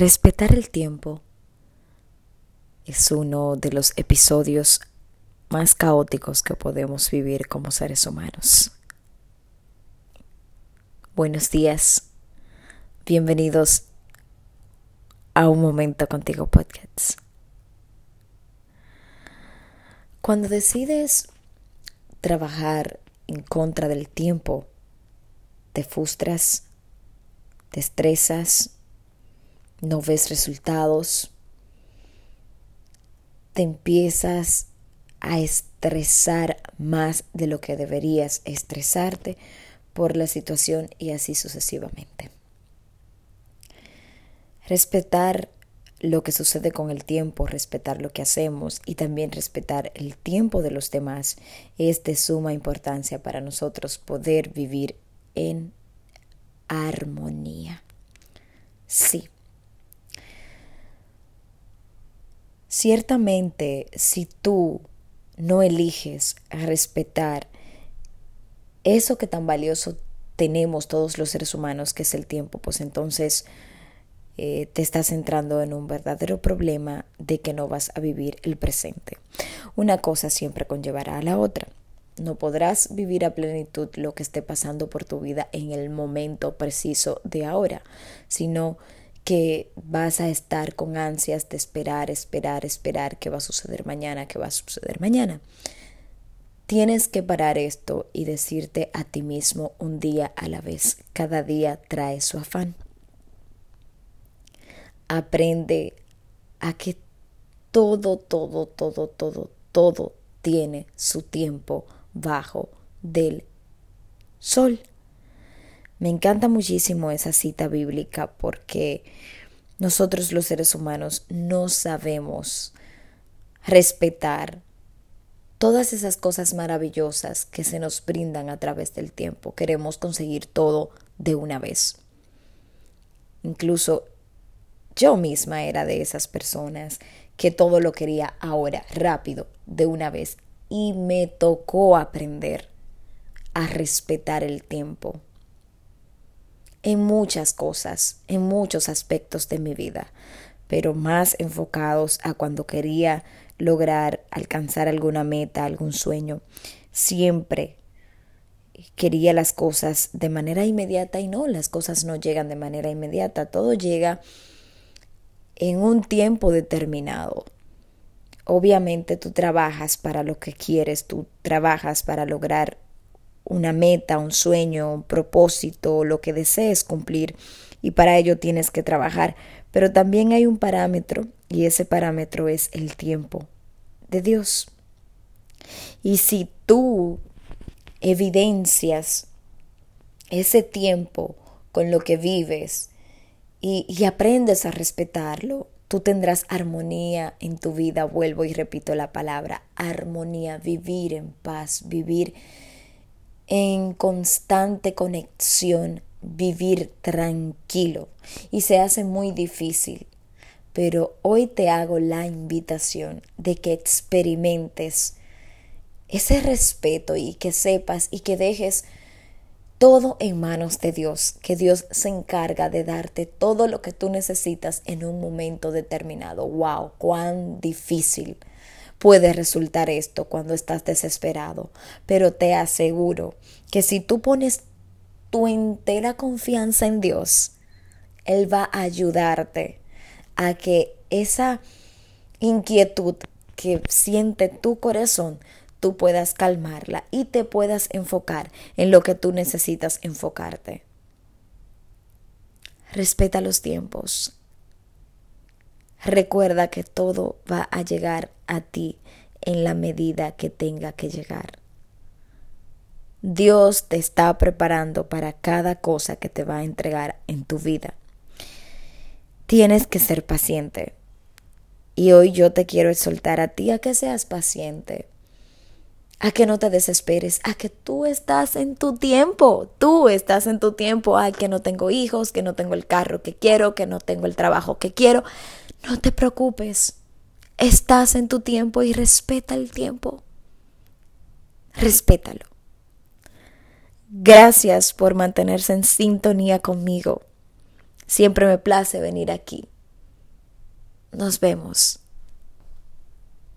Respetar el tiempo es uno de los episodios más caóticos que podemos vivir como seres humanos. Buenos días, bienvenidos a Un Momento Contigo Podcast. Cuando decides trabajar en contra del tiempo, te frustras, te estresas, no ves resultados, te empiezas a estresar más de lo que deberías estresarte por la situación y así sucesivamente. Respetar lo que sucede con el tiempo, respetar lo que hacemos y también respetar el tiempo de los demás es de suma importancia para nosotros poder vivir en armonía. Sí, Ciertamente, si tú no eliges respetar eso que tan valioso tenemos todos los seres humanos, que es el tiempo, pues entonces eh, te estás entrando en un verdadero problema de que no vas a vivir el presente. Una cosa siempre conllevará a la otra. No podrás vivir a plenitud lo que esté pasando por tu vida en el momento preciso de ahora, sino que vas a estar con ansias de esperar, esperar, esperar qué va a suceder mañana, qué va a suceder mañana. Tienes que parar esto y decirte a ti mismo un día a la vez. Cada día trae su afán. Aprende a que todo, todo, todo, todo, todo tiene su tiempo bajo del sol. Me encanta muchísimo esa cita bíblica porque nosotros los seres humanos no sabemos respetar todas esas cosas maravillosas que se nos brindan a través del tiempo. Queremos conseguir todo de una vez. Incluso yo misma era de esas personas que todo lo quería ahora, rápido, de una vez. Y me tocó aprender a respetar el tiempo en muchas cosas, en muchos aspectos de mi vida, pero más enfocados a cuando quería lograr alcanzar alguna meta, algún sueño. Siempre quería las cosas de manera inmediata y no, las cosas no llegan de manera inmediata, todo llega en un tiempo determinado. Obviamente tú trabajas para lo que quieres, tú trabajas para lograr una meta, un sueño, un propósito, lo que desees cumplir y para ello tienes que trabajar. Pero también hay un parámetro y ese parámetro es el tiempo de Dios. Y si tú evidencias ese tiempo con lo que vives y, aprendes a respetarlo, tú tendrás armonía en tu vida. Vuelvo y repito la palabra, armonía, vivir en paz, vivir en constante conexión, vivir tranquilo. Y se hace muy difícil. Pero hoy te hago la invitación de que experimentes ese respeto y que sepas y que dejes todo en manos de Dios, que Dios se encarga de darte todo lo que tú necesitas en un momento determinado. ¡Wow! ¡Cuán difícil! Puede resultar esto cuando estás desesperado, pero te aseguro que si tú pones tu entera confianza en Dios, Él va a ayudarte a que esa inquietud que siente tu corazón, tú puedas calmarla y te puedas enfocar en lo que tú necesitas enfocarte. Respeta los tiempos, Recuerda que todo va a llegar a ti en la medida que tenga que llegar. Dios te está preparando para cada cosa que te va a entregar en tu vida. Tienes que ser paciente. Y hoy yo te quiero exhortar a ti a que seas paciente, a que no te desesperes, a que tú estás en tu tiempo, tú estás en tu tiempo, a que no tengo hijos, que no tengo el carro que quiero, que no tengo el trabajo que quiero. No te preocupes, estás en tu tiempo y respeta el tiempo. Respétalo. Gracias por mantenerse en sintonía conmigo. Siempre me place venir aquí Nos vemos.